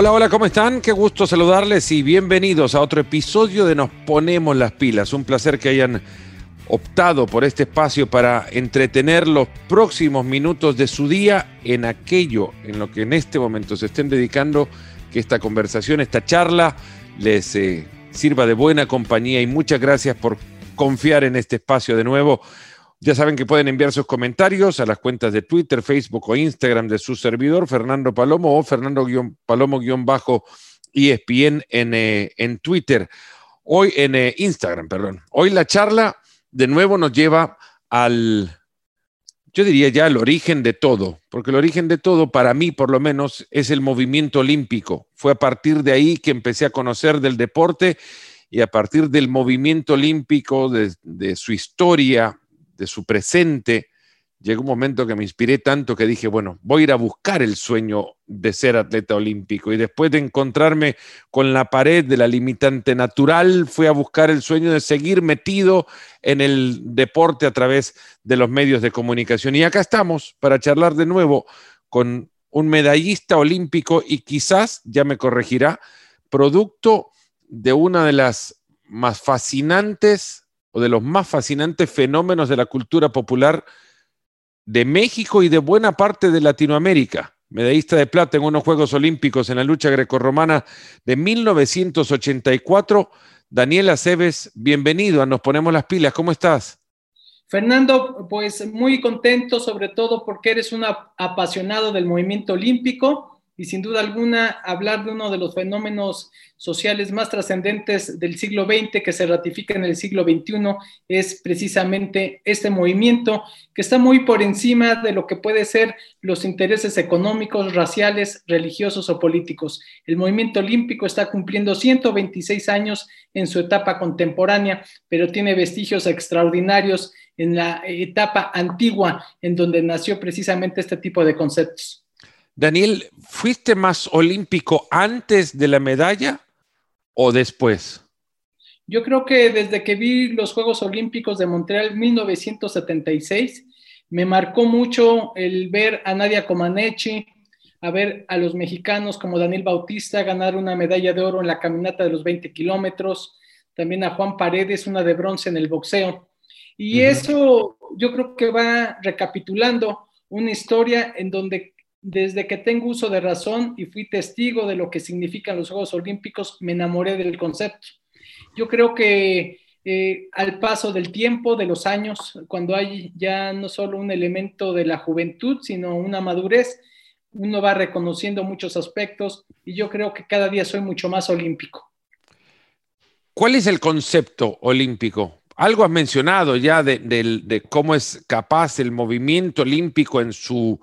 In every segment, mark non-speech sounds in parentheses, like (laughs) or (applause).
Hola, hola, ¿cómo están? Qué gusto saludarles y bienvenidos a otro episodio de Nos Ponemos las Pilas. Un placer que hayan optado por este espacio para entretener los próximos minutos de su día en aquello en lo que en este momento se estén dedicando, que esta conversación, esta charla les eh, sirva de buena compañía y muchas gracias por confiar en este espacio de nuevo. Ya saben que pueden enviar sus comentarios a las cuentas de Twitter, Facebook o Instagram de su servidor, Fernando Palomo o Fernando-Palomo-ESPN en, eh, en Twitter. Hoy en eh, Instagram, perdón. Hoy la charla de nuevo nos lleva al, yo diría ya al origen de todo, porque el origen de todo, para mí por lo menos, es el movimiento olímpico. Fue a partir de ahí que empecé a conocer del deporte y a partir del movimiento olímpico, de su historia, de su presente, llegó un momento que me inspiré tanto que dije, bueno, voy a ir a buscar el sueño de ser atleta olímpico. Y después de encontrarme con la pared de la limitante natural, fui a buscar el sueño de seguir metido en el deporte a través de los medios de comunicación. Y acá estamos para charlar de nuevo con un medallista olímpico y quizás, ya me corregirá, producto de una de las más fascinantes de los más fascinantes fenómenos de la cultura popular de México y de buena parte de Latinoamérica. Medallista de plata en unos Juegos Olímpicos en la lucha grecorromana de 1984. Daniela Aceves, bienvenido a Nos Ponemos las Pilas. ¿Cómo estás? Fernando, pues muy contento, sobre todo porque eres un apasionado del movimiento olímpico y sin duda alguna hablar de uno de los fenómenos sociales más trascendentes del siglo XX que se ratifica en el siglo XXI es precisamente este movimiento que está muy por encima de lo que puede ser los intereses económicos, raciales, religiosos o políticos. El movimiento olímpico está cumpliendo 126 años en su etapa contemporánea, pero tiene vestigios extraordinarios en la etapa antigua en donde nació precisamente este tipo de conceptos. Daniel, ¿fuiste más olímpico antes de la medalla o después? Yo creo que desde que vi los Juegos Olímpicos de Montreal 1976, me marcó mucho el ver a Nadia Comaneci, a ver a los mexicanos como Daniel Bautista ganar una medalla de oro en la caminata de los 20 kilómetros, también a Juan Paredes, una de bronce en el boxeo. Y eso yo creo que va recapitulando una historia en donde desde que tengo uso de razón y fui testigo de lo que significan los Juegos Olímpicos, me enamoré del concepto. Yo creo que eh, al paso del tiempo, de los años, cuando hay ya no solo un elemento de la juventud, sino una madurez, uno va reconociendo muchos aspectos y yo creo que cada día soy mucho más olímpico. ¿Cuál es el concepto olímpico? Algo has mencionado ya de, de cómo es capaz el movimiento olímpico en su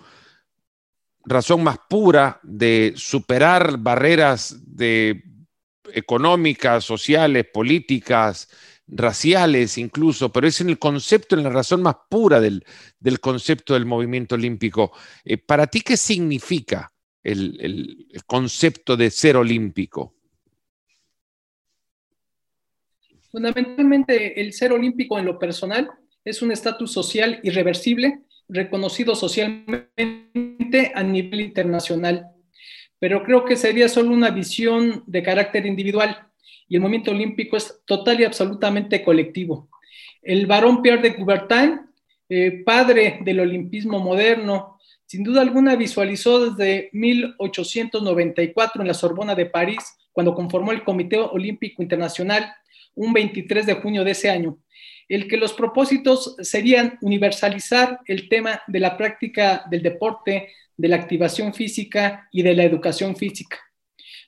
razón más pura de superar barreras de económicas, sociales, políticas, raciales incluso, pero es en el concepto, en la razón más pura del, concepto del movimiento olímpico. Eh, ¿Para ti qué significa el, el concepto de ser olímpico? Fundamentalmente, el ser olímpico en lo personal es un estatus social irreversible reconocido socialmente a nivel internacional. Pero creo que sería solo una visión de carácter individual y el movimiento olímpico es total y absolutamente colectivo. El varón Pierre de Coubertin, eh, padre del olimpismo moderno, sin duda alguna visualizó desde 1894 en la Sorbona de París, cuando conformó el Comité Olímpico Internacional, un 23 de junio de ese año, el que los propósitos serían universalizar el tema de la práctica del deporte, de la activación física y de la educación física.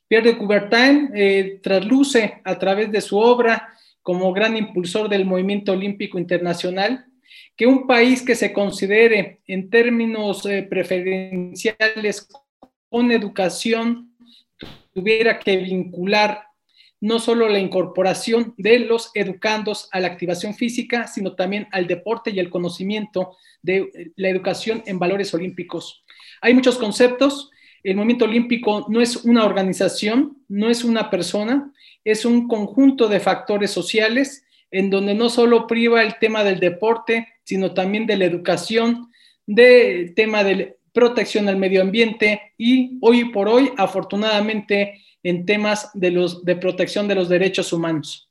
Pierre de Coubertin eh, trasluce a través de su obra como gran impulsor del movimiento olímpico internacional que un país que se considere en términos eh, preferenciales con educación tuviera que vincular no solo la incorporación de los educandos a la activación física, sino también al deporte y el conocimiento de la educación en valores olímpicos. Hay muchos conceptos. El movimiento olímpico no es una organización, no es una persona, es un conjunto de factores sociales en donde no solo priva el tema del deporte, sino también de la educación, del tema del protección al medio ambiente y hoy por hoy, afortunadamente, en temas de, los, de protección de los derechos humanos.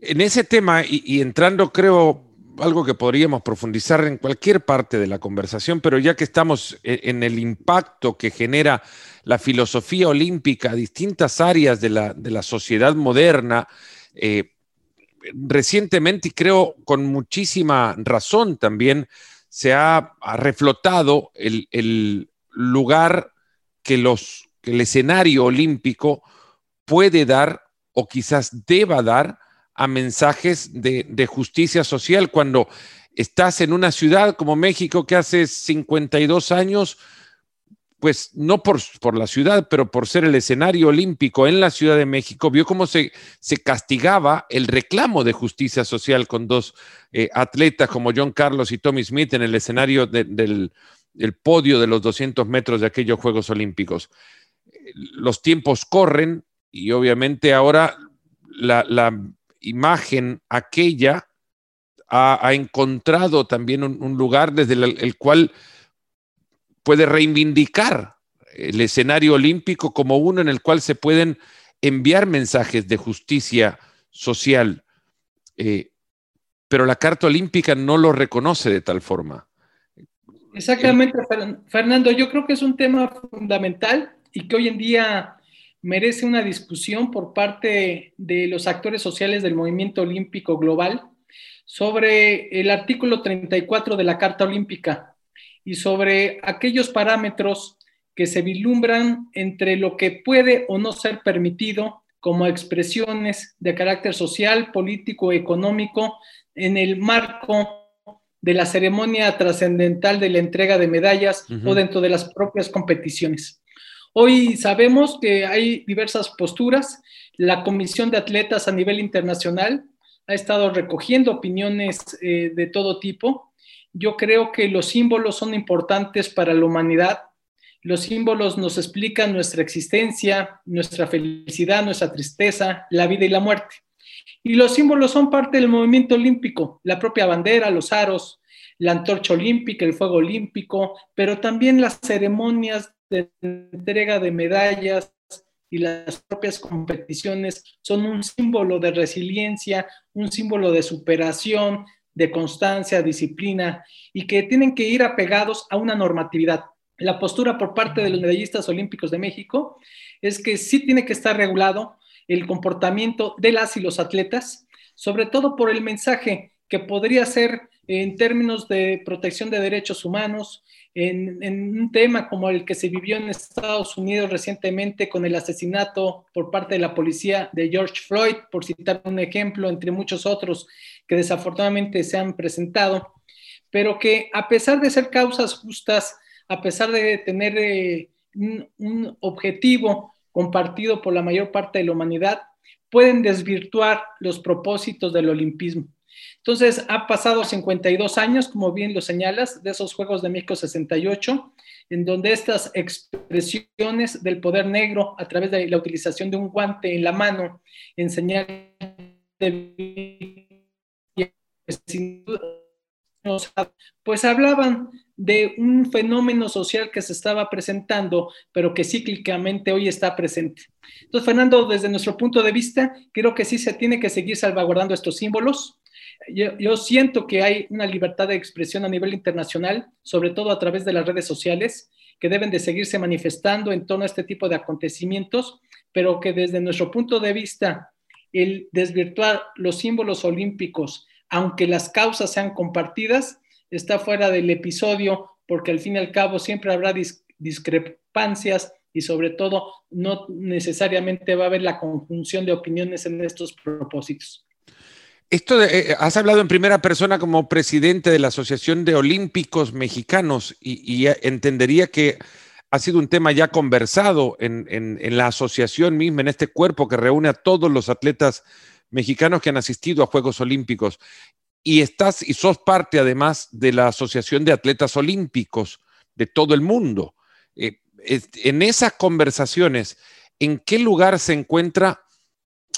En ese tema, y, entrando, creo, algo que podríamos profundizar en cualquier parte de la conversación, pero ya que estamos e, en el impacto que genera la filosofía olímpica a distintas áreas de la, de la sociedad moderna, eh, recientemente, y creo con muchísima razón también, se ha, reflotado el, lugar que, los, que el escenario olímpico puede dar o quizás deba dar a mensajes de, justicia social cuando estás en una ciudad como México que hace 52 años, pues no por, por, la ciudad, pero por ser el escenario olímpico en la Ciudad de México, vio cómo se, se castigaba el reclamo de justicia social con dos eh, atletas como John Carlos y Tommy Smith en el escenario del, podio de los 200 metros de aquellos Juegos Olímpicos. Los tiempos corren y obviamente ahora la, imagen aquella ha, encontrado también un, lugar desde el, cual puede reivindicar el escenario olímpico como uno en el cual se pueden enviar mensajes de justicia social, eh, pero la Carta Olímpica no lo reconoce de tal forma. Exactamente, Fernando. Yo creo que es un tema fundamental y que hoy en día merece una discusión por parte de los actores sociales del movimiento olímpico global sobre el artículo 34 de la Carta Olímpica y sobre aquellos parámetros que se vislumbran entre lo que puede o no ser permitido como expresiones de carácter social, político, económico en el marco de la ceremonia trascendental de la entrega de medallas o dentro de las propias competiciones. Hoy sabemos que hay diversas posturas. La Comisión de Atletas a nivel internacional ha estado recogiendo opiniones eh, de todo tipo. Yo creo que los símbolos son importantes para la humanidad. Los símbolos nos explican nuestra existencia, nuestra felicidad, nuestra tristeza, la vida y la muerte. Y los símbolos son parte del movimiento olímpico, la propia bandera, los aros, la antorcha olímpica, el fuego olímpico, pero también las ceremonias de entrega de medallas y las propias competiciones son un símbolo de resiliencia, un símbolo de superación, de constancia, disciplina y que tienen que ir apegados a una normatividad. La postura por parte de los medallistas olímpicos de México es que sí tiene que estar regulado el comportamiento de las y los atletas, sobre todo por el mensaje que podría ser en términos de protección de derechos humanos, en, un tema como el que se vivió en Estados Unidos recientemente con el asesinato por parte de la policía de George Floyd, por citar un ejemplo, entre muchos otros que desafortunadamente se han presentado, pero que a pesar de ser causas justas, a pesar de tener eh, un objetivo compartido por la mayor parte de la humanidad, pueden desvirtuar los propósitos del olimpismo. Entonces, ha pasado 52 años, como bien lo señalas, de esos Juegos de México 68, en donde estas expresiones del poder negro a través de la utilización de un guante en la mano en señal de pues hablaban de un fenómeno social que se estaba presentando, pero que cíclicamente hoy está presente. Entonces, Fernando, desde nuestro punto de vista, creo que sí se tiene que seguir salvaguardando estos símbolos, yo, siento que hay una libertad de expresión a nivel internacional, sobre todo a través de las redes sociales, que deben de seguirse manifestando en torno a este tipo de acontecimientos, pero que desde nuestro punto de vista, el desvirtuar los símbolos olímpicos, aunque las causas sean compartidas, está fuera del episodio, porque al fin y al cabo siempre habrá discrepancias y sobre todo no necesariamente va a haber la conjunción de opiniones en estos propósitos. Esto eh, has hablado en primera persona como presidente de la Asociación de Olímpicos Mexicanos y, entendería que ha sido un tema ya conversado en, la asociación misma, en este cuerpo que reúne a todos los atletas mexicanos que han asistido a Juegos Olímpicos. Y estás y sos parte además de la Asociación de Atletas Olímpicos de todo el mundo. Eh, en esas conversaciones, ¿en qué lugar se encuentra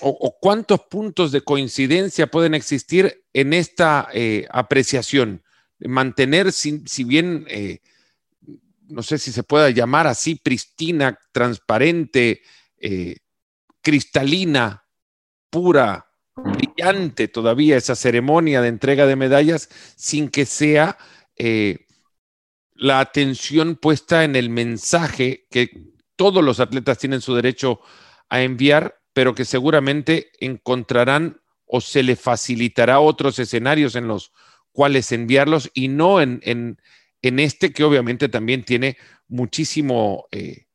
o, cuántos puntos de coincidencia pueden existir en esta eh, apreciación? Mantener, si, bien eh, no sé si se pueda llamar así, pristina, transparente, eh, cristalina, pura, brillante todavía esa ceremonia de entrega de medallas sin que sea la atención puesta en el mensaje que todos los atletas tienen su derecho a enviar, pero que seguramente encontrarán o se le facilitará otros escenarios en los cuales enviarlos y no en, en, este que obviamente también tiene muchísimo, eh,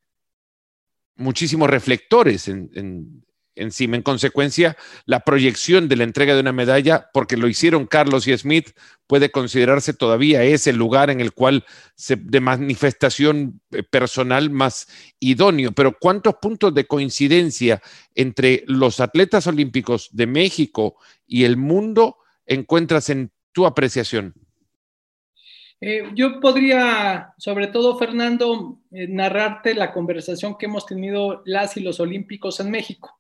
muchísimos reflectores en, encima. En consecuencia, la proyección de la entrega de una medalla, porque lo hicieron Carlos y Smith, puede considerarse todavía ese lugar en el cual se, de manifestación eh, personal más idóneo. Pero ¿cuántos puntos de coincidencia entre los atletas olímpicos de México y el mundo encuentras en tu apreciación? Eh, yo podría, sobre todo, Fernando, eh, narrarte la conversación que hemos tenido las y los olímpicos en México.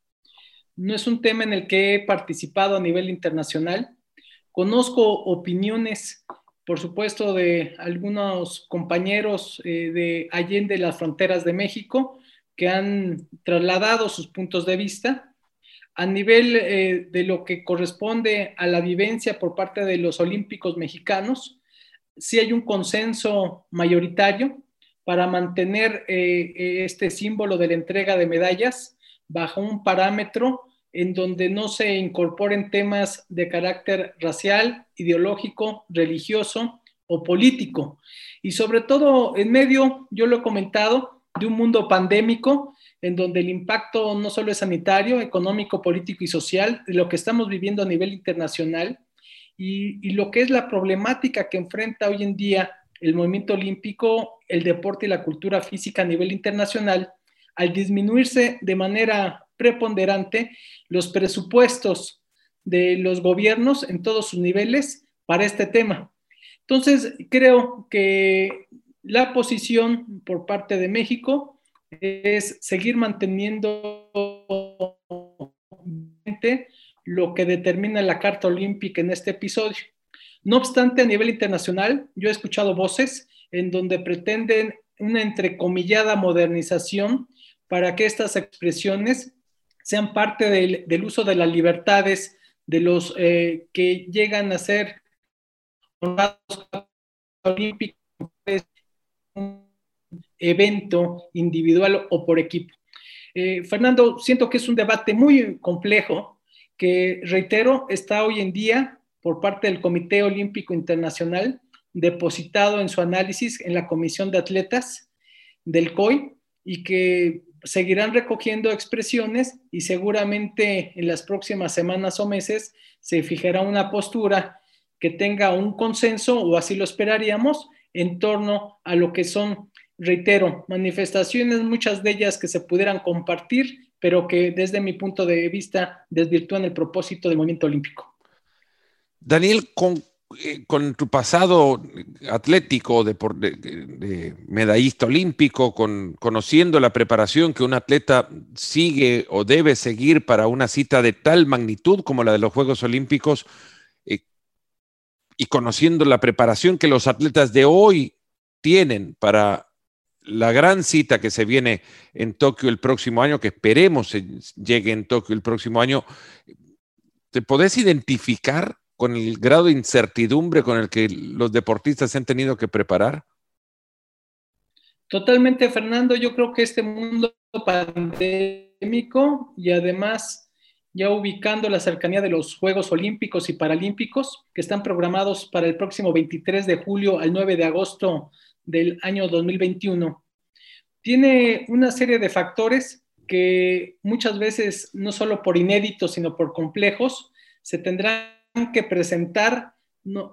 No es un tema en el que he participado a nivel internacional. Conozco opiniones, por supuesto, de algunos compañeros eh, de Allende las fronteras de México que han trasladado sus puntos de vista. A nivel eh, de lo que corresponde a la vivencia por parte de los olímpicos mexicanos, sí hay un consenso mayoritario para mantener eh, este símbolo de la entrega de medallas bajo un parámetro en donde no se incorporen temas de carácter racial, ideológico, religioso o político. Y sobre todo en medio, yo lo he comentado, de un mundo pandémico en donde el impacto no solo es sanitario, económico, político y social, de lo que estamos viviendo a nivel internacional y, y lo que es la problemática que enfrenta hoy en día el movimiento olímpico, el deporte y la cultura física a nivel internacional, al disminuirse de manera preponderante los presupuestos de los gobiernos en todos sus niveles para este tema. Entonces, creo que la posición por parte de México es seguir manteniendo lo que determina la Carta Olímpica en este episodio. No obstante, a nivel internacional, yo he escuchado voces en donde pretenden una entrecomillada modernización para que estas expresiones sean parte del, uso de las libertades de los eh, que llegan a ser olímpicos, un evento individual o por equipo. Eh, Fernando, siento que es un debate muy complejo que, reitero, está hoy en día por parte del Comité Olímpico Internacional depositado en su análisis en la Comisión de Atletas del COI y que seguirán recogiendo expresiones y seguramente en las próximas semanas o meses se fijará una postura que tenga un consenso, o así lo esperaríamos, en torno a lo que son, reitero, manifestaciones, muchas de ellas que se pudieran compartir, pero que desde mi punto de vista desvirtúan el propósito del movimiento olímpico. Daniel, con eh, con tu pasado atlético, de, medallista olímpico, con, conociendo la preparación que un atleta sigue o debe seguir para una cita de tal magnitud como la de los Juegos Olímpicos, eh, y conociendo la preparación que los atletas de hoy tienen para la gran cita que se viene en Tokio el próximo año, que esperemos llegue en Tokio el próximo año, ¿te podés identificar con el grado de incertidumbre con el que los deportistas se han tenido que preparar? Totalmente, Fernando. Yo creo que este mundo pandémico y además ya ubicando la cercanía de los Juegos Olímpicos y Paralímpicos que están programados para el próximo 23 de julio al 9 de agosto del año 2021, tiene una serie de factores que muchas veces, no solo por inéditos, sino por complejos, se tendrán que presentar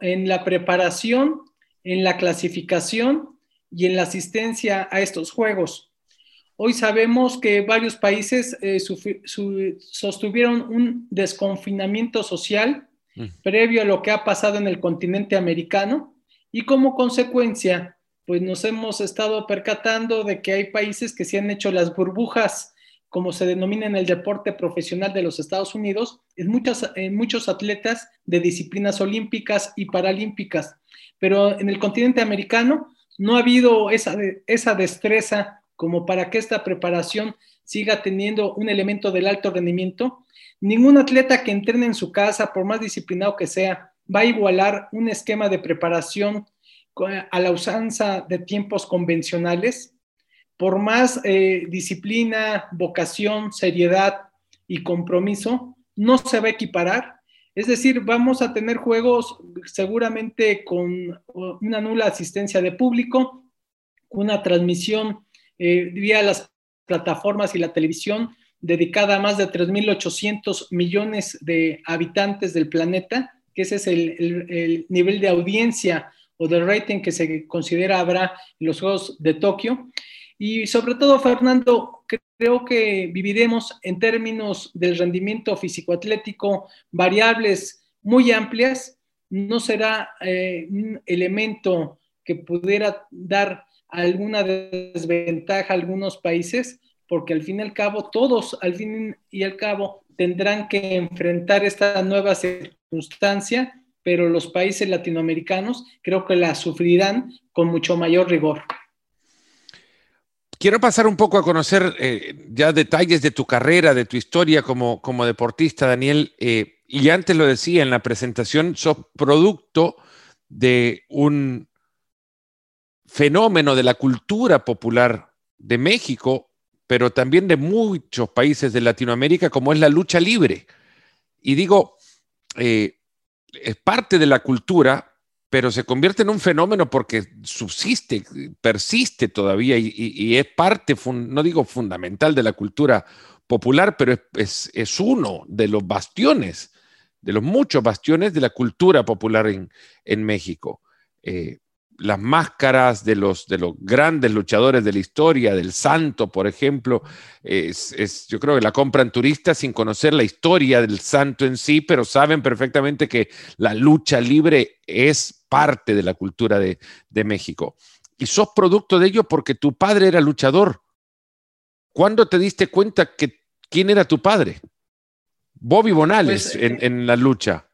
en la preparación, en la clasificación y en la asistencia a estos juegos. Hoy sabemos que varios países eh, sostuvieron un desconfinamiento social mm. previo a lo que ha pasado en el continente americano y como consecuencia, pues nos hemos estado percatando de que hay países que se han hecho las burbujas como se denomina en el deporte profesional de los Estados Unidos, en, muchos atletas de disciplinas olímpicas y paralímpicas. Pero en el continente americano no ha habido esa, esa destreza como para que esta preparación siga teniendo un elemento del alto rendimiento. Ningún atleta que entrene en su casa, por más disciplinado que sea, va a igualar un esquema de preparación a la usanza de tiempos convencionales. Por más eh, disciplina, vocación, seriedad y compromiso, no se va a equiparar. Es decir, vamos a tener juegos seguramente con una nula asistencia de público, una transmisión eh, vía las plataformas y la televisión dedicada a más de 3.800 millones de habitantes del planeta, que ese es el, nivel de audiencia o de rating que se considera habrá en los Juegos de Tokio. Y sobre todo, Fernando, creo que viviremos en términos del rendimiento físico-atlético variables muy amplias. No será eh, un elemento que pudiera dar alguna desventaja a algunos países, porque al fin y al cabo, todos al fin y al cabo tendrán que enfrentar esta nueva circunstancia, pero los países latinoamericanos creo que la sufrirán con mucho mayor rigor. Quiero pasar un poco a conocer eh, ya detalles de tu carrera, de tu historia como, como deportista, Daniel. Eh, y antes lo decía en la presentación, sos producto de un fenómeno de la cultura popular de México, pero también de muchos países de Latinoamérica, como es la lucha libre. Y digo, eh, es parte de la cultura, pero se convierte en un fenómeno porque subsiste, persiste todavía y, es parte, no digo fundamental de la cultura popular, pero es, uno de los bastiones, de los muchos bastiones de la cultura popular en, en México. Eh, las máscaras de los, de los grandes luchadores de la historia, del santo, por ejemplo, es, yo creo que la compran turistas sin conocer la historia del santo en sí, pero saben perfectamente que la lucha libre es parte de la cultura de, México. Y sos producto de ello porque tu padre era luchador. ¿Cuándo te diste cuenta que quién era tu padre? Bobby Bonales pues, en, en la lucha.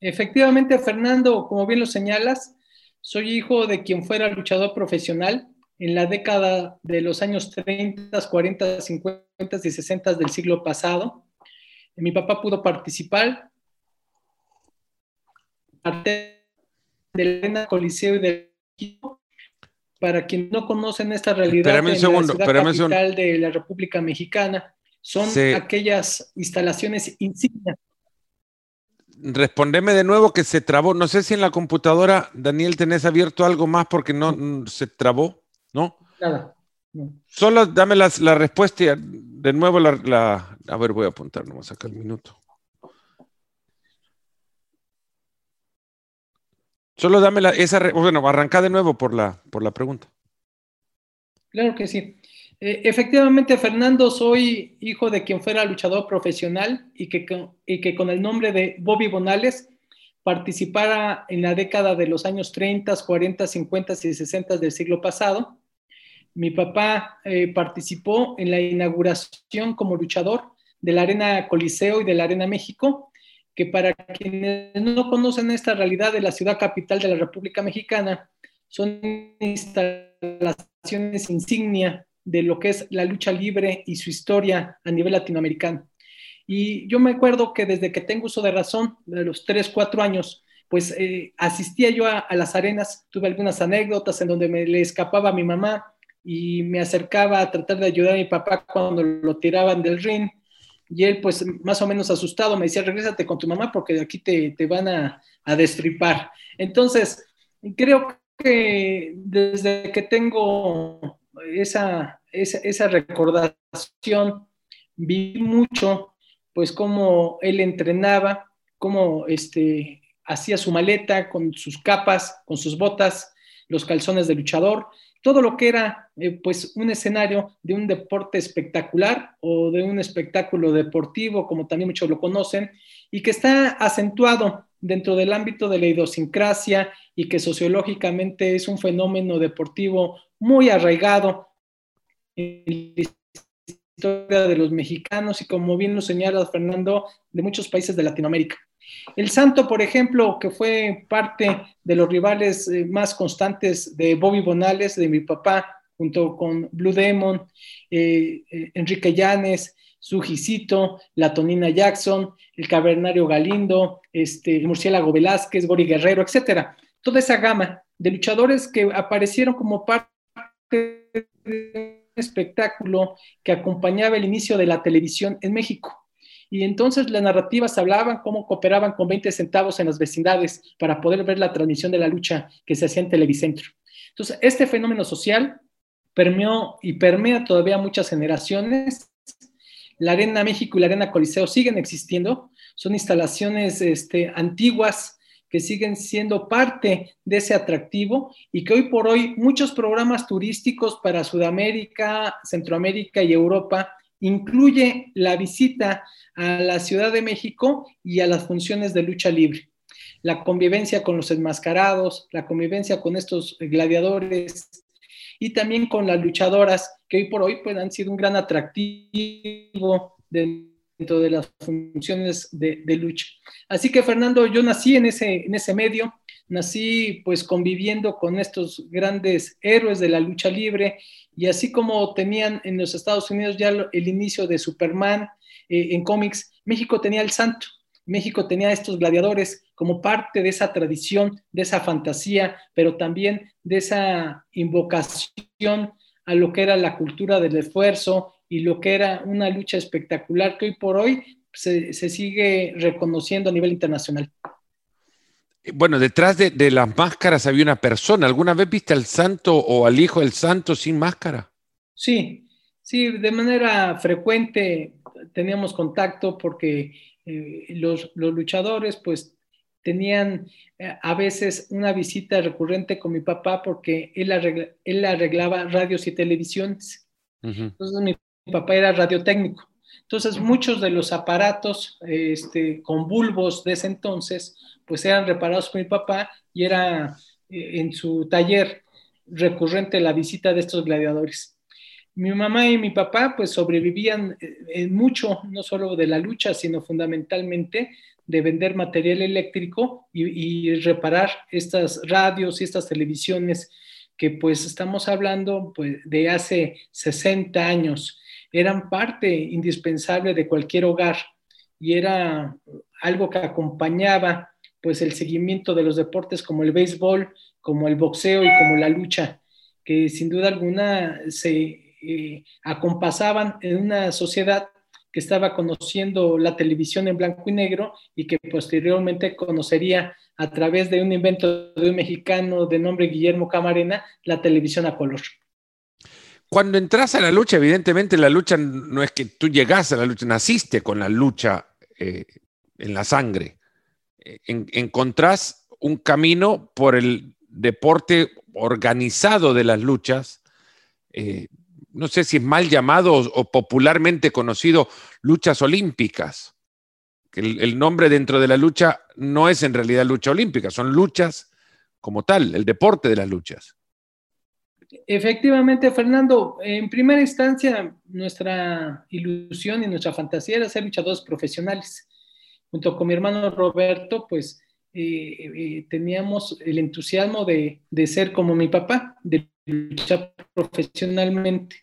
Efectivamente, Fernando, como bien lo señalas, soy hijo de quien fuera luchador profesional en la década de los años 30, 40, 50 y 60 del siglo pasado. Mi papá pudo participar del Coliseo y del para quien no conocen esta realidad en segundo, la capital de la República Mexicana, son aquellas instalaciones insignias respondeme de nuevo que se trabó. No sé si en la computadora, Daniel, tenés abierto algo más porque no, se trabó, ¿no? Nada. Solo dame la, la respuesta de nuevo la, A ver, voy a apuntar nomás acá el minuto. Solo dame la, esa... Bueno, arranca de nuevo por la, por la pregunta. Claro que sí. Eh, efectivamente, Fernando, soy hijo de quien fuera luchador profesional y que, con el nombre de Bobby Bonales participara en la década de los años 30, 40, 50 y 60 del siglo pasado. Mi papá eh, participó en la inauguración como luchador de la Arena Coliseo y de la Arena México, que para quienes no conocen esta realidad de la ciudad capital de la República Mexicana, son instalaciones insignia de lo que es la lucha libre y su historia a nivel latinoamericano. Y yo me acuerdo que desde que tengo uso de razón, de los 3, 4 años, pues eh, asistía yo a, las arenas, tuve algunas anécdotas en donde me le escapaba a mi mamá y me acercaba a tratar de ayudar a mi papá cuando lo tiraban del ring. Y él, pues más o menos asustado, me decía, regrésate con tu mamá porque de aquí te, te van a, a destripar. Entonces, creo que desde que tengo esa, esa, recordación, vi mucho, pues cómo él entrenaba, cómo este, hacía su maleta con sus capas, con sus botas, los calzones de luchador, todo lo que era eh, pues un escenario de un deporte espectacular o de un espectáculo deportivo, como también muchos lo conocen, y que está acentuado dentro del ámbito de la idiosincrasia y que sociológicamente es un fenómeno deportivo muy arraigado en la historia de los mexicanos y como bien lo señala Fernando, de muchos países de Latinoamérica. El Santo, por ejemplo, que fue parte de los rivales eh, más constantes de Bobby Bonales, de mi papá, junto con Blue Demon, eh, eh, Enrique Llanes, Sujicito, la Tonina Jackson, el Cavernario Galindo, este, el Murciélago Velázquez, Gori Guerrero, etcétera. Toda esa gama de luchadores que aparecieron como parte de un espectáculo que acompañaba el inicio de la televisión en México. Y entonces las narrativas hablaban cómo cooperaban con 20 centavos en las vecindades para poder ver la transmisión de la lucha que se hacía en Televicentro. Entonces, este fenómeno social permeó y permea todavía muchas generaciones. La Arena México y la Arena Coliseo siguen existiendo, son instalaciones este, antiguas que siguen siendo parte de ese atractivo y que hoy por hoy muchos programas turísticos para Sudamérica, Centroamérica y Europa incluye la visita a la Ciudad de México y a las funciones de lucha libre. La convivencia con los enmascarados, la convivencia con estos gladiadores y también con las luchadoras que hoy por hoy pues, han sido un gran atractivo dentro de las funciones de, lucha. Así que Fernando, yo nací en ese, en ese medio, nací pues conviviendo con estos grandes héroes de la lucha libre y así como tenían en los Estados Unidos ya el inicio de Superman eh, en cómics, México tenía el santo, México tenía estos gladiadores como parte de esa tradición, de esa fantasía, pero también de esa invocación a lo que era la cultura del esfuerzo y lo que era una lucha espectacular que hoy por hoy se, sigue reconociendo a nivel internacional. Bueno, detrás de, de, las máscaras había una persona. ¿Alguna vez viste al santo o al hijo del santo sin máscara? Sí, sí, de manera frecuente teníamos contacto porque eh, los, luchadores pues tenían eh, a veces una visita recurrente con mi papá porque él, él arreglaba radios y televisiones. Entonces mi papá era radiotécnico. Entonces muchos de los aparatos este, con bulbos de ese entonces pues eran reparados por mi papá y era eh, en su taller recurrente la visita de estos gladiadores mi mamá y mi papá pues sobrevivían eh, mucho, no solo de la lucha, sino fundamentalmente de vender material eléctrico y, reparar estas radios y estas televisiones que pues estamos hablando pues, de hace 60 años. Eran parte indispensable de cualquier hogar y era algo que acompañaba pues el seguimiento de los deportes como el béisbol, como el boxeo y como la lucha, que sin duda alguna se eh, acompasaban en una sociedad que estaba conociendo la televisión en blanco y negro y que posteriormente conocería a través de un invento de un mexicano de nombre Guillermo Camarena la televisión a color. Cuando entras a la lucha, evidentemente la lucha no es que tú llegas a la lucha, naciste con la lucha eh, en la sangre. Eh, encontrás un camino por el deporte organizado de las luchas, no sé si es mal llamado o, popularmente conocido, luchas olímpicas. El, nombre dentro de la lucha no es en realidad lucha olímpica, son luchas como tal, el deporte de las luchas. Efectivamente, Fernando, en primera instancia, nuestra ilusión y nuestra fantasía era ser luchadores profesionales. Junto con mi hermano Roberto, pues eh, eh, teníamos el entusiasmo de, de ser como mi papá, de luchar profesionalmente.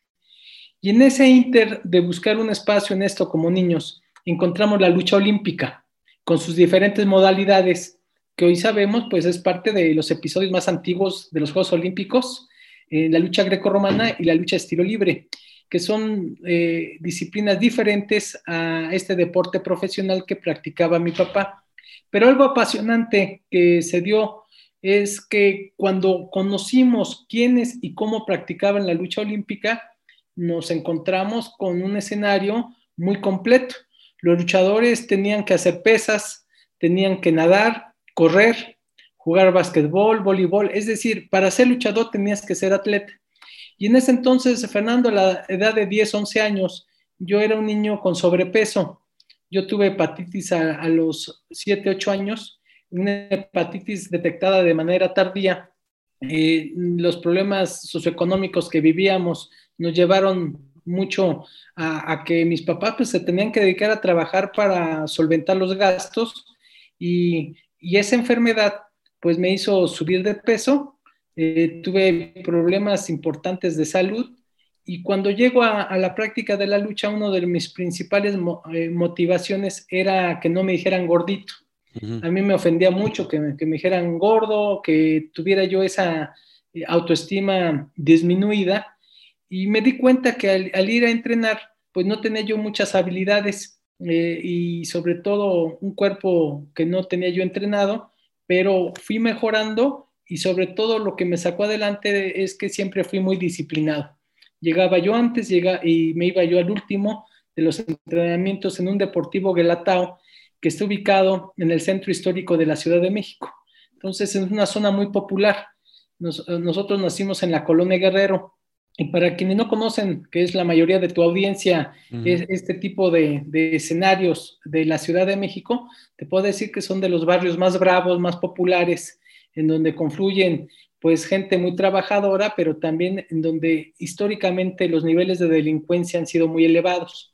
Y en ese inter de buscar un espacio en esto como niños, encontramos la lucha olímpica con sus diferentes modalidades, que hoy sabemos pues es parte de los episodios más antiguos de los Juegos Olímpicos, eh, la lucha greco-romana y la lucha estilo libre, que son eh, disciplinas diferentes a este deporte profesional que practicaba mi papá. Pero algo apasionante que se dio es que cuando conocimos quiénes y cómo practicaban la lucha olímpica, nos encontramos con un escenario muy completo. Los luchadores tenían que hacer pesas, tenían que nadar, correr, jugar básquetbol, voleibol, es decir, para ser luchador tenías que ser atleta. Y en ese entonces, Fernando, a la edad de 10, 11 años, yo era un niño con sobrepeso. Yo tuve hepatitis a, los 7, 8 años, una hepatitis detectada de manera tardía. Eh, los problemas socioeconómicos que vivíamos nos llevaron mucho a, que mis papás pues, se tenían que dedicar a trabajar para solventar los gastos y, esa enfermedad pues me hizo subir de peso, eh, tuve problemas importantes de salud y cuando llego a, la práctica de la lucha, una de mis principales eh, motivaciones era que no me dijeran gordito. A mí me ofendía mucho que me, dijeran gordo, que tuviera yo esa eh, autoestima disminuida. Y me di cuenta que al, ir a entrenar, pues no tenía yo muchas habilidades eh, y sobre todo un cuerpo que no tenía yo entrenado, pero fui mejorando y sobre todo lo que me sacó adelante es que siempre fui muy disciplinado. Llegaba yo antes llega, y me iba yo al último de los entrenamientos en un deportivo Guelatao que está ubicado en el centro histórico de la Ciudad de México. Entonces es una zona muy popular. nosotros nacimos en la colonia Guerrero y para quienes no conocen, que es la mayoría de tu audiencia, este tipo de, de, escenarios de la Ciudad de México, te puedo decir que son de los barrios más bravos, más populares, en donde confluyen pues gente muy trabajadora, pero también en donde históricamente los niveles de delincuencia han sido muy elevados.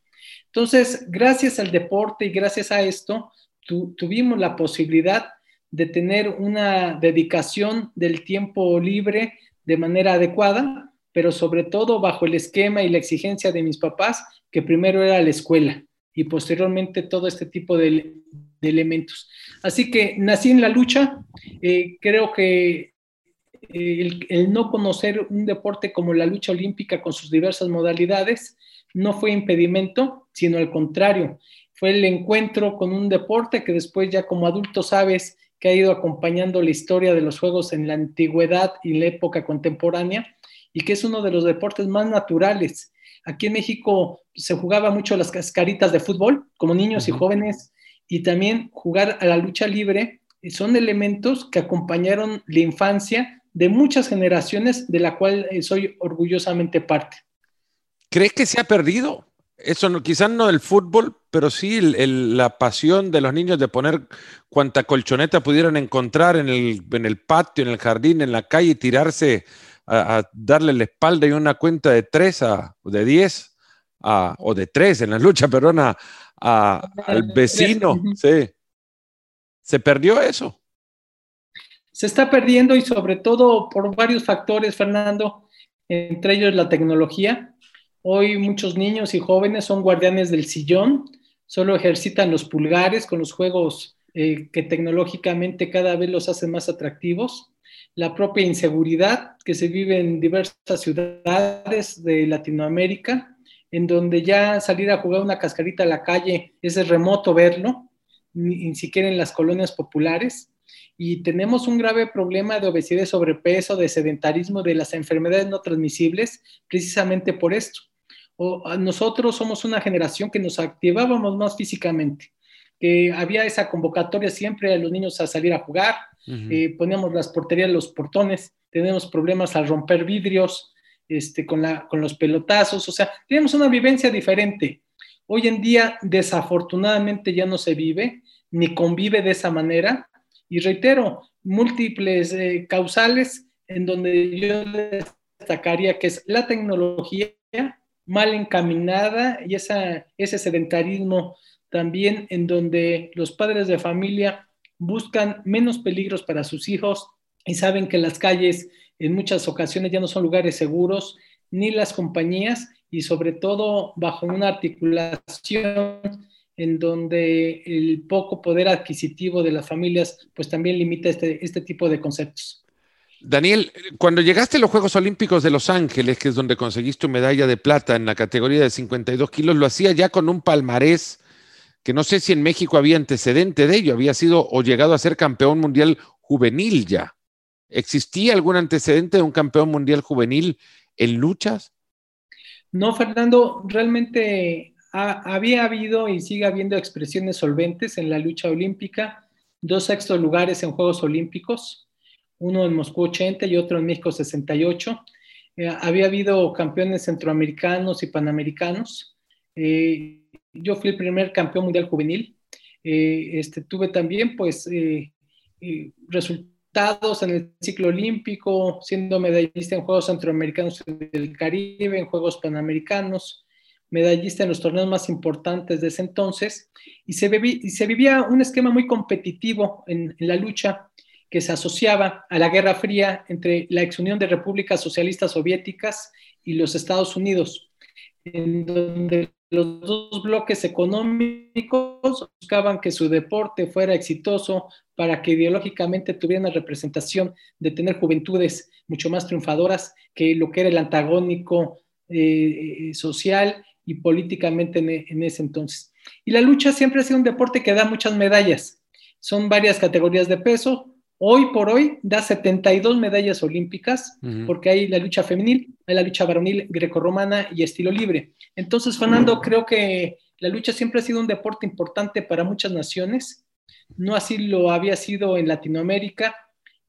Entonces, gracias al deporte y gracias a esto, tuvimos la posibilidad de tener una dedicación del tiempo libre de manera adecuada, pero sobre todo bajo el esquema y la exigencia de mis papás, que primero era la escuela y posteriormente todo este tipo de, elementos. Así que nací en la lucha, eh, creo que el, no conocer un deporte como la lucha olímpica con sus diversas modalidades no fue impedimento, sino al contrario, fue el encuentro con un deporte que después ya como adulto sabes que ha ido acompañando la historia de los Juegos en la antigüedad y la época contemporánea y que es uno de los deportes más naturales. Aquí en México se jugaba mucho las cascaritas de fútbol como niños y jóvenes y también jugar a la lucha libre son elementos que acompañaron la infancia de muchas generaciones de la cual eh, soy orgullosamente parte. ¿Crees que se ha perdido? Eso no, quizás no del fútbol, pero sí la pasión de los niños de poner cuanta colchoneta pudieran encontrar en el, patio, en el jardín, en la calle y tirarse a, darle la espalda y una cuenta de tres a, de diez o de tres en la lucha, (laughs) perdona, al vecino. (laughs) Sí. ¿Se perdió eso? se está perdiendo y sobre todo por varios factores, Fernando, entre ellos la tecnología. Hoy muchos niños y jóvenes son guardianes del sillón, solo ejercitan los pulgares con los juegos eh, que tecnológicamente cada vez los hacen más atractivos. La propia inseguridad que se vive en diversas ciudades de Latinoamérica, en donde ya salir a jugar una cascarita a la calle es remoto verlo, ni siquiera en las colonias populares y tenemos un grave problema de obesidad, sobrepeso, de sedentarismo, de las enfermedades no transmisibles, precisamente por esto. O, nosotros somos una generación que nos activábamos más físicamente, que había esa convocatoria siempre a los niños a salir a jugar, eh, poníamos las porterías, los portones, tenemos problemas al romper vidrios, este, con, la, con los pelotazos, o sea, tenemos una vivencia diferente. Hoy en día, desafortunadamente, ya no se vive ni convive de esa manera y reitero, múltiples eh, causales en donde yo destacaría que es la tecnología mal encaminada y ese sedentarismo también en donde los padres de familia buscan menos peligros para sus hijos y saben que las calles en muchas ocasiones ya no son lugares seguros, ni las compañías, y sobre todo bajo una articulación en donde el poco poder adquisitivo de las familias pues también limita este, este tipo de conceptos. Daniel, cuando llegaste a los Juegos Olímpicos de Los Ángeles, que es donde conseguiste medalla de plata en la categoría de 52 kilos, lo hacía ya con un palmarés que no sé si en México había antecedente de ello, había sido o llegado a ser campeón mundial juvenil ya. ¿Existía algún antecedente de un campeón mundial juvenil en luchas? No, Fernando, realmente había habido y sigue habiendo expresiones solventes en la lucha olímpica, dos sextos lugares en Juegos Olímpicos, uno en Moscú 80 y otro en México 68. Eh, había habido campeones centroamericanos y panamericanos. Eh, yo fui el primer campeón mundial juvenil. Eh, este, tuve también, pues, resultados en el ciclo olímpico, siendo medallista en Juegos Centroamericanos del Caribe, en Juegos Panamericanos, medallista en los torneos más importantes de ese entonces, y se, vivía un esquema muy competitivo en, la lucha que se asociaba a la Guerra Fría entre la ex Unión de Repúblicas Socialistas Soviéticas y los Estados Unidos, en donde los dos bloques económicos buscaban que su deporte fuera exitoso para que ideológicamente tuviera una representación de tener juventudes mucho más triunfadoras que lo que era el antagónico eh, eh, social y políticamente en, ese entonces. Y la lucha siempre ha sido un deporte que da muchas medallas. Son varias categorías de peso. Hoy por hoy da 72 medallas olímpicas, porque hay la lucha femenil, hay la lucha varonil grecorromana y estilo libre. Entonces, Fernando, creo que la lucha siempre ha sido un deporte importante para muchas naciones. No así lo había sido en Latinoamérica.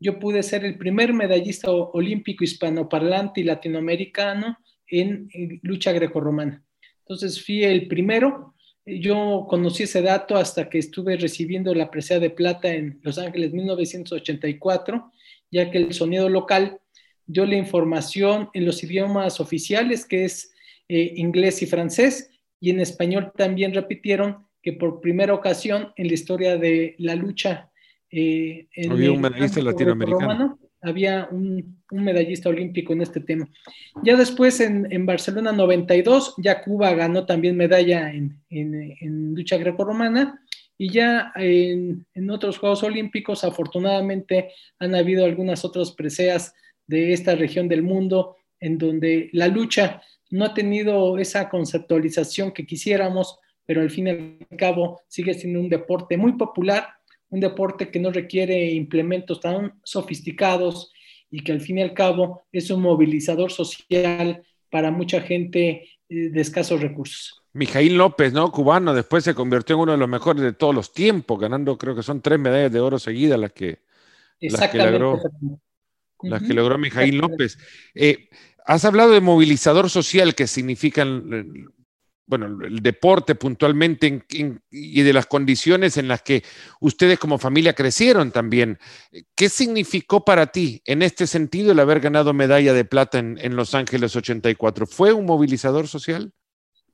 Yo pude ser el primer medallista olímpico hispanoparlante y latinoamericano en, en lucha grecorromana. Entonces fui el primero. Yo conocí ese dato hasta que estuve recibiendo la presea de plata en Los Ángeles 1984, ya que el sonido local dio la información en los idiomas oficiales, que es eh, inglés y francés, y en español también repitieron que por primera ocasión en la historia de la lucha eh, en Había un medallista latinoamericano había un, medallista olímpico en este tema. Ya después en, Barcelona 92, ya Cuba ganó también medalla en, lucha grecorromana y ya en, otros Juegos Olímpicos afortunadamente han habido algunas otras preseas de esta región del mundo en donde la lucha no ha tenido esa conceptualización que quisiéramos, pero al fin y al cabo sigue siendo un deporte muy popular un deporte que no requiere implementos tan sofisticados y que al fin y al cabo es un movilizador social para mucha gente eh, de escasos recursos. Mijail López, ¿no? Cubano, después se convirtió en uno de los mejores de todos los tiempos, ganando creo que son tres medallas de oro seguidas las que, las que logró, las que logró Mijail López. Eh, has hablado de movilizador social, que significan bueno, el deporte puntualmente y de las condiciones en las que ustedes como familia crecieron también. ¿Qué significó para ti en este sentido el haber ganado medalla de plata en, Los Ángeles 84? ¿Fue un movilizador social?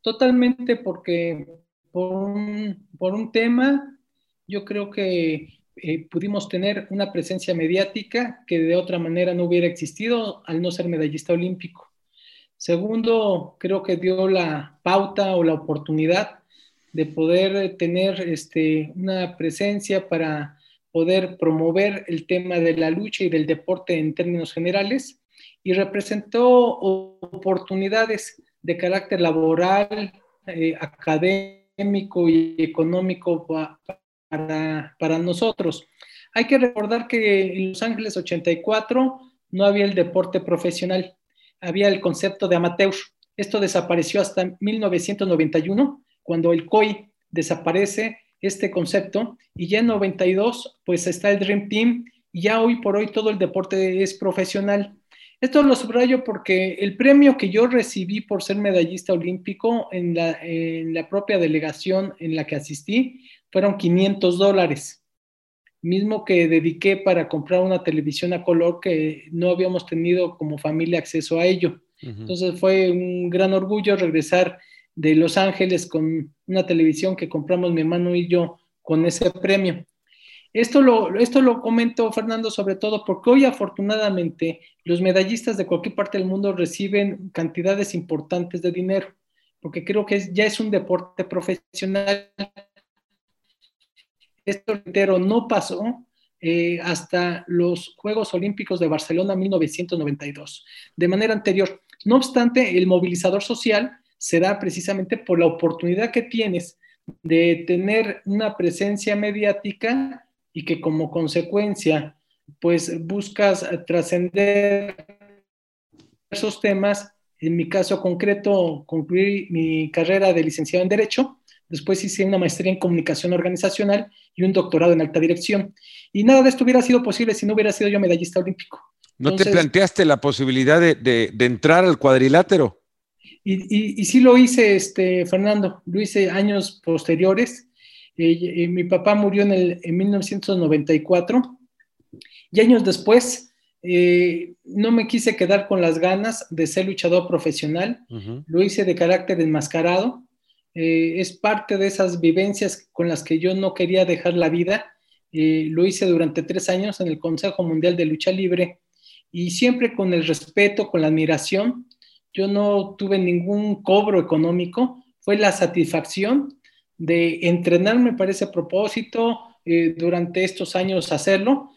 Totalmente, porque por un, tema, yo creo que eh, pudimos tener una presencia mediática que de otra manera no hubiera existido al no ser medallista olímpico. Segundo, creo que dio la pauta o la oportunidad de poder tener este, una presencia para poder promover el tema de la lucha y del deporte en términos generales y representó oportunidades de carácter laboral, eh, académico y económico para, para nosotros. Hay que recordar que en Los Ángeles 84 no había el deporte profesional había el concepto de amateur. Esto desapareció hasta 1991, cuando el COI desaparece este concepto, y ya en 92, pues está el Dream Team, y ya hoy por hoy todo el deporte es profesional. Esto lo subrayo porque el premio que yo recibí por ser medallista olímpico en la, en la propia delegación en la que asistí fueron 500 dólares mismo que dediqué para comprar una televisión a color que no habíamos tenido como familia acceso a ello. Entonces fue un gran orgullo regresar de Los Ángeles con una televisión que compramos mi hermano y yo con ese premio. Esto lo, esto lo comento, Fernando, sobre todo porque hoy afortunadamente los medallistas de cualquier parte del mundo reciben cantidades importantes de dinero, porque creo que ya es un deporte profesional esto entero no pasó eh, hasta los Juegos Olímpicos de Barcelona 1992, de manera anterior. No obstante, el movilizador social se da precisamente por la oportunidad que tienes de tener una presencia mediática y que como consecuencia, pues buscas trascender esos temas. En mi caso concreto, concluí mi carrera de licenciado en Derecho Después hice una maestría en comunicación organizacional y un doctorado en alta dirección. Y nada de esto hubiera sido posible si no hubiera sido yo medallista olímpico. ¿No te planteaste la posibilidad de, entrar al cuadrilátero? Y, sí lo hice, este, Fernando, lo hice años posteriores. Eh, eh, mi papá murió en, el, en 1994 y años después eh, no me quise quedar con las ganas de ser luchador profesional, lo hice de carácter enmascarado, eh, es parte de esas vivencias con las que yo no quería dejar la vida, eh, lo hice durante tres años en el Consejo Mundial de Lucha Libre y siempre con el respeto, con la admiración, yo no tuve ningún cobro económico, fue la satisfacción de entrenarme para ese propósito, durante estos años hacerlo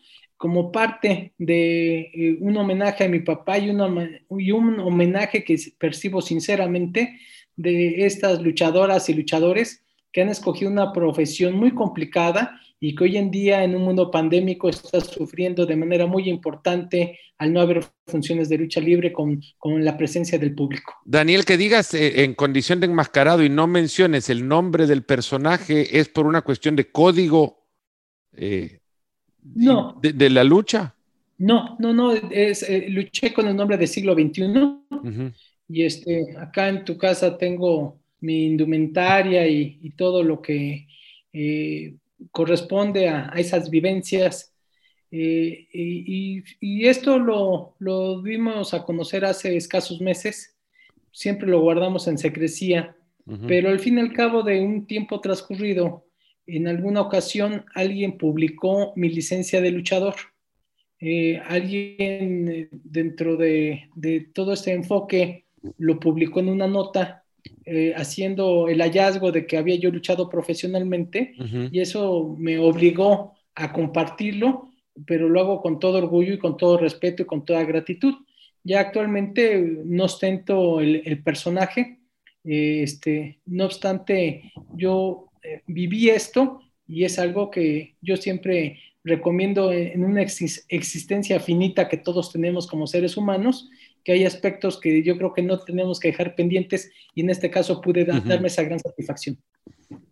como parte de eh, un homenaje a mi papá y, y un homenaje que percibo sinceramente de estas luchadoras y luchadores que han escogido una profesión muy complicada y que hoy en día en un mundo pandémico está sufriendo de manera muy importante al no haber funciones de lucha libre con, con la presencia del público. Daniel, que digas eh, en condición de enmascarado y no menciones el nombre del personaje, ¿es por una cuestión de código eh, no. ¿De, la lucha? No, no, no, es, eh, luché con el nombre de siglo XXI y este, acá en tu casa tengo mi indumentaria y, todo lo que eh, corresponde a, esas vivencias. Eh, y, esto lo, lo dimos a conocer hace escasos meses, siempre lo guardamos en secrecía, pero al fin y al cabo de un tiempo transcurrido, en alguna ocasión alguien publicó mi licencia de luchador. Eh, alguien dentro de, todo este enfoque lo publicó en una nota eh, haciendo el hallazgo de que había yo luchado profesionalmente y eso me obligó a compartirlo, pero lo hago con todo orgullo y con todo respeto y con toda gratitud. Ya actualmente no ostento el, el personaje, este, no obstante, yo eh, viví esto y es algo que yo siempre recomiendo en una existencia finita que todos tenemos como seres humanos, que hay aspectos que yo creo que no tenemos que dejar pendientes y en este caso pude darme esa gran satisfacción.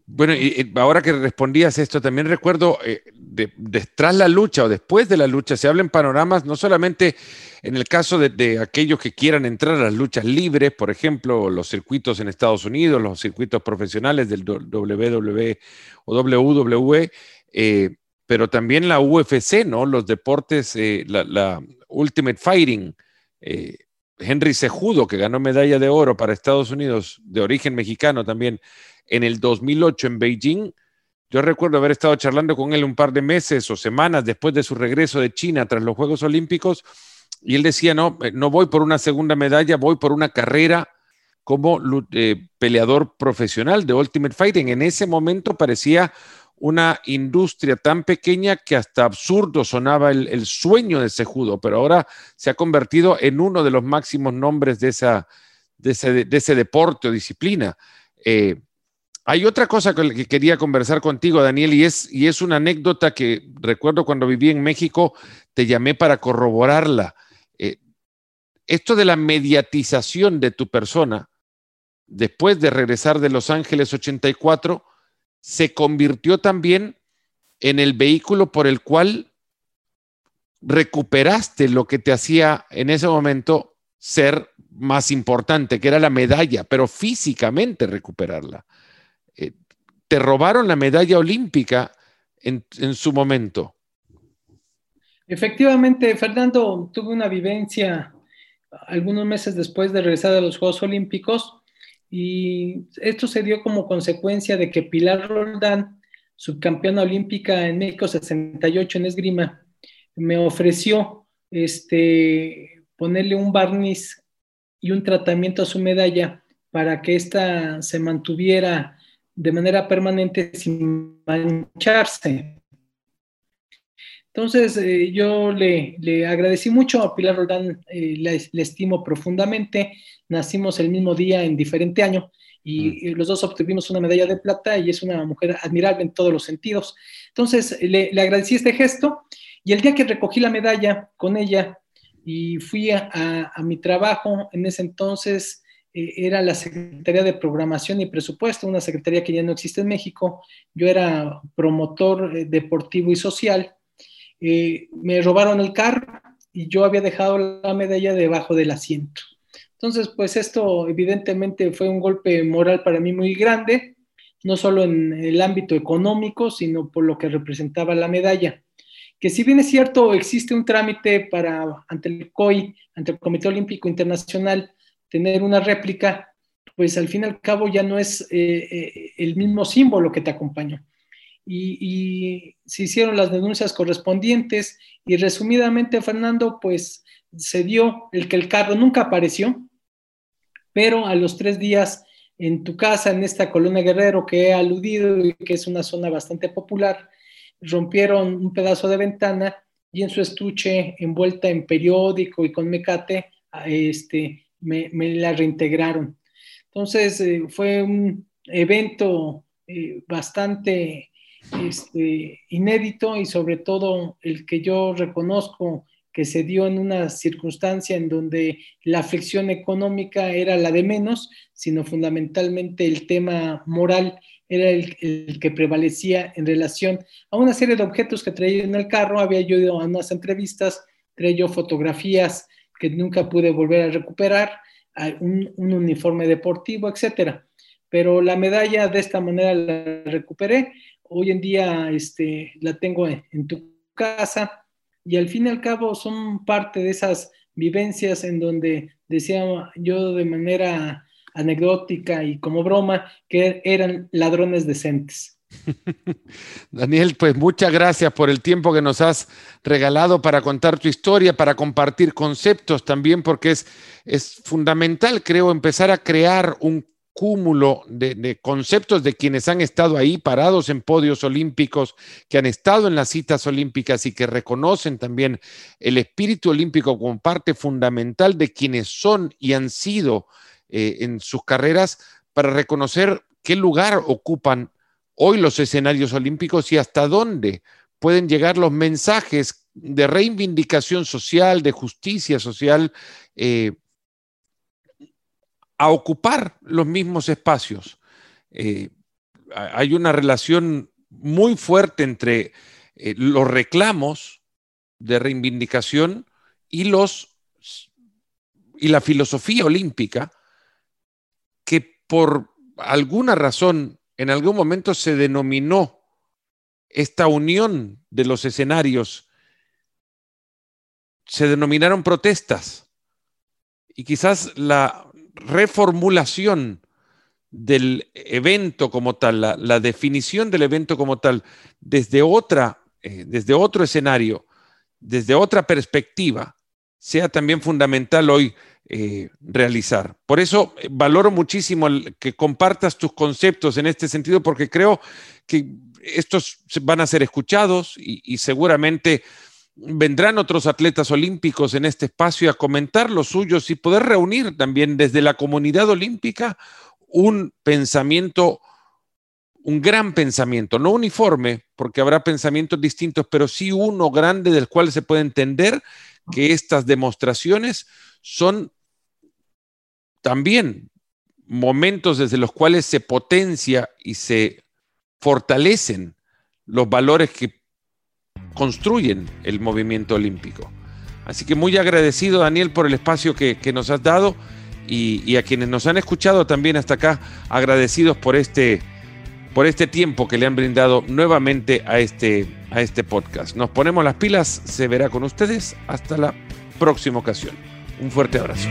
Bueno, y, ahora que respondías esto, también recuerdo, eh, de, tras la lucha o después de la lucha, se hablan panoramas, no solamente en el caso de, aquellos que quieran entrar a las luchas libres, por ejemplo, los circuitos en Estados Unidos, los circuitos profesionales del WWE o WWE, eh, pero también la UFC, ¿no? Los deportes, eh, la, Ultimate Fighting. Henry Sejudo, que ganó medalla de oro para Estados Unidos, de origen mexicano también, en el 2008 en Beijing. Yo recuerdo haber estado charlando con él un par de meses o semanas después de su regreso de China tras los Juegos Olímpicos y él decía, no, eh, no voy por una segunda medalla, voy por una carrera como eh, peleador profesional de Ultimate Fighting. En ese momento parecía una industria tan pequeña que hasta absurdo sonaba el, sueño de Sejudo, pero ahora se ha convertido en uno de los máximos nombres de, esa, de, ese, deporte o disciplina. Eh, hay otra cosa que quería conversar contigo, Daniel, y es, y es una anécdota que recuerdo cuando viví en México, te llamé para corroborarla. Eh, esto de la mediatización de tu persona, después de regresar de Los Ángeles 84, se convirtió también en el vehículo por el cual recuperaste lo que te hacía en ese momento ser más importante, que era la medalla, pero físicamente recuperarla. Eh, te robaron la medalla olímpica en, su momento. Efectivamente, Fernando, tuve una vivencia algunos meses después de regresar a los Juegos Olímpicos y esto se dio como consecuencia de que Pilar Roldán, subcampeona olímpica en México 68 en esgrima, me ofreció este, ponerle un barniz y un tratamiento a su medalla para que ésta se mantuviera de manera permanente sin mancharse. Entonces, eh, yo le, agradecí mucho a Pilar Roldán, eh, le, estimo profundamente. Nacimos el mismo día en diferente año y mm. los dos obtuvimos una medalla de plata y es una mujer admirable en todos los sentidos. Entonces, le, agradecí este gesto y el día que recogí la medalla con ella y fui a mi trabajo, en ese entonces eh, era la Secretaría de Programación y Presupuesto, una secretaría que ya no existe en México. Yo era promotor eh, deportivo y social. Eh, me robaron el carro y yo había dejado la medalla debajo del asiento. Entonces, pues esto evidentemente fue un golpe moral para mí muy grande, no solo en el ámbito económico, sino por lo que representaba la medalla. que si bien es cierto, existe un trámite para, ante el COI, ante el Comité Olímpico Internacional, tener una réplica, pues al fin y al cabo ya no es eh, eh, el mismo símbolo que te acompañó. Y, y, se hicieron las denuncias correspondientes y resumidamente, Fernando, pues se dio el que el carro nunca apareció, pero a los tres días en tu casa, en esta colonia Guerrero que he aludido y que es una zona bastante popular, rompieron un pedazo de ventana y en su estuche envuelta en periódico y con mecate, este, me, la reintegraron. Entonces eh, fue un evento eh, bastante este, inédito y sobre todo el que yo reconozco que se dio en una circunstancia en donde la aflicción económica era la de menos, sino fundamentalmente el tema moral era el, que prevalecía en relación a una serie de objetos que traía en el carro. Había yo ido a unas entrevistas, traía fotografías que nunca pude volver a recuperar, un, uniforme deportivo, etcétera. Pero la medalla de esta manera la recuperé. Hoy en día este, la tengo en tu casa y al fin y al cabo son parte de esas vivencias en donde decía yo de manera anecdótica y como broma que eran ladrones decentes. (laughs) Daniel, pues muchas gracias por el tiempo que nos has regalado para contar tu historia, para compartir conceptos también, porque es, es fundamental, creo, empezar a crear un cúmulo de, conceptos de quienes han estado ahí parados en podios olímpicos, que han estado en las citas olímpicas y que reconocen también el espíritu olímpico como parte fundamental de quienes son y han sido eh, en sus carreras para reconocer qué lugar ocupan hoy los escenarios olímpicos y hasta dónde pueden llegar los mensajes de reivindicación social, de justicia social, eh, a ocupar los mismos espacios. Eh, hay una relación muy fuerte entre eh, los reclamos de reivindicación y los y la filosofía olímpica que por alguna razón en algún momento se denominó esta unión de los escenarios se denominaron protestas y quizás la reformulación del evento como tal, la, definición del evento como tal, desde, otra, eh, desde otro escenario, desde otra perspectiva, sea también fundamental hoy eh, realizar. Por eso eh, valoro muchísimo que compartas tus conceptos en este sentido, porque creo que estos van a ser escuchados y seguramente vendrán otros atletas olímpicos en este espacio a comentar los suyos y poder reunir también desde la comunidad olímpica un pensamiento, un gran pensamiento, no uniforme, porque habrá pensamientos distintos, pero sí uno grande del cual se puede entender que estas demostraciones son también momentos desde los cuales se potencia y se fortalecen los valores que construyen el movimiento olímpico. Así que muy agradecido, Daniel, por el espacio que, nos has dado y, a quienes nos han escuchado también hasta acá, agradecidos por este, por este tiempo que le han brindado nuevamente a este, a este podcast. Nos ponemos las pilas, se verá con ustedes. Hasta la próxima ocasión. Un fuerte abrazo.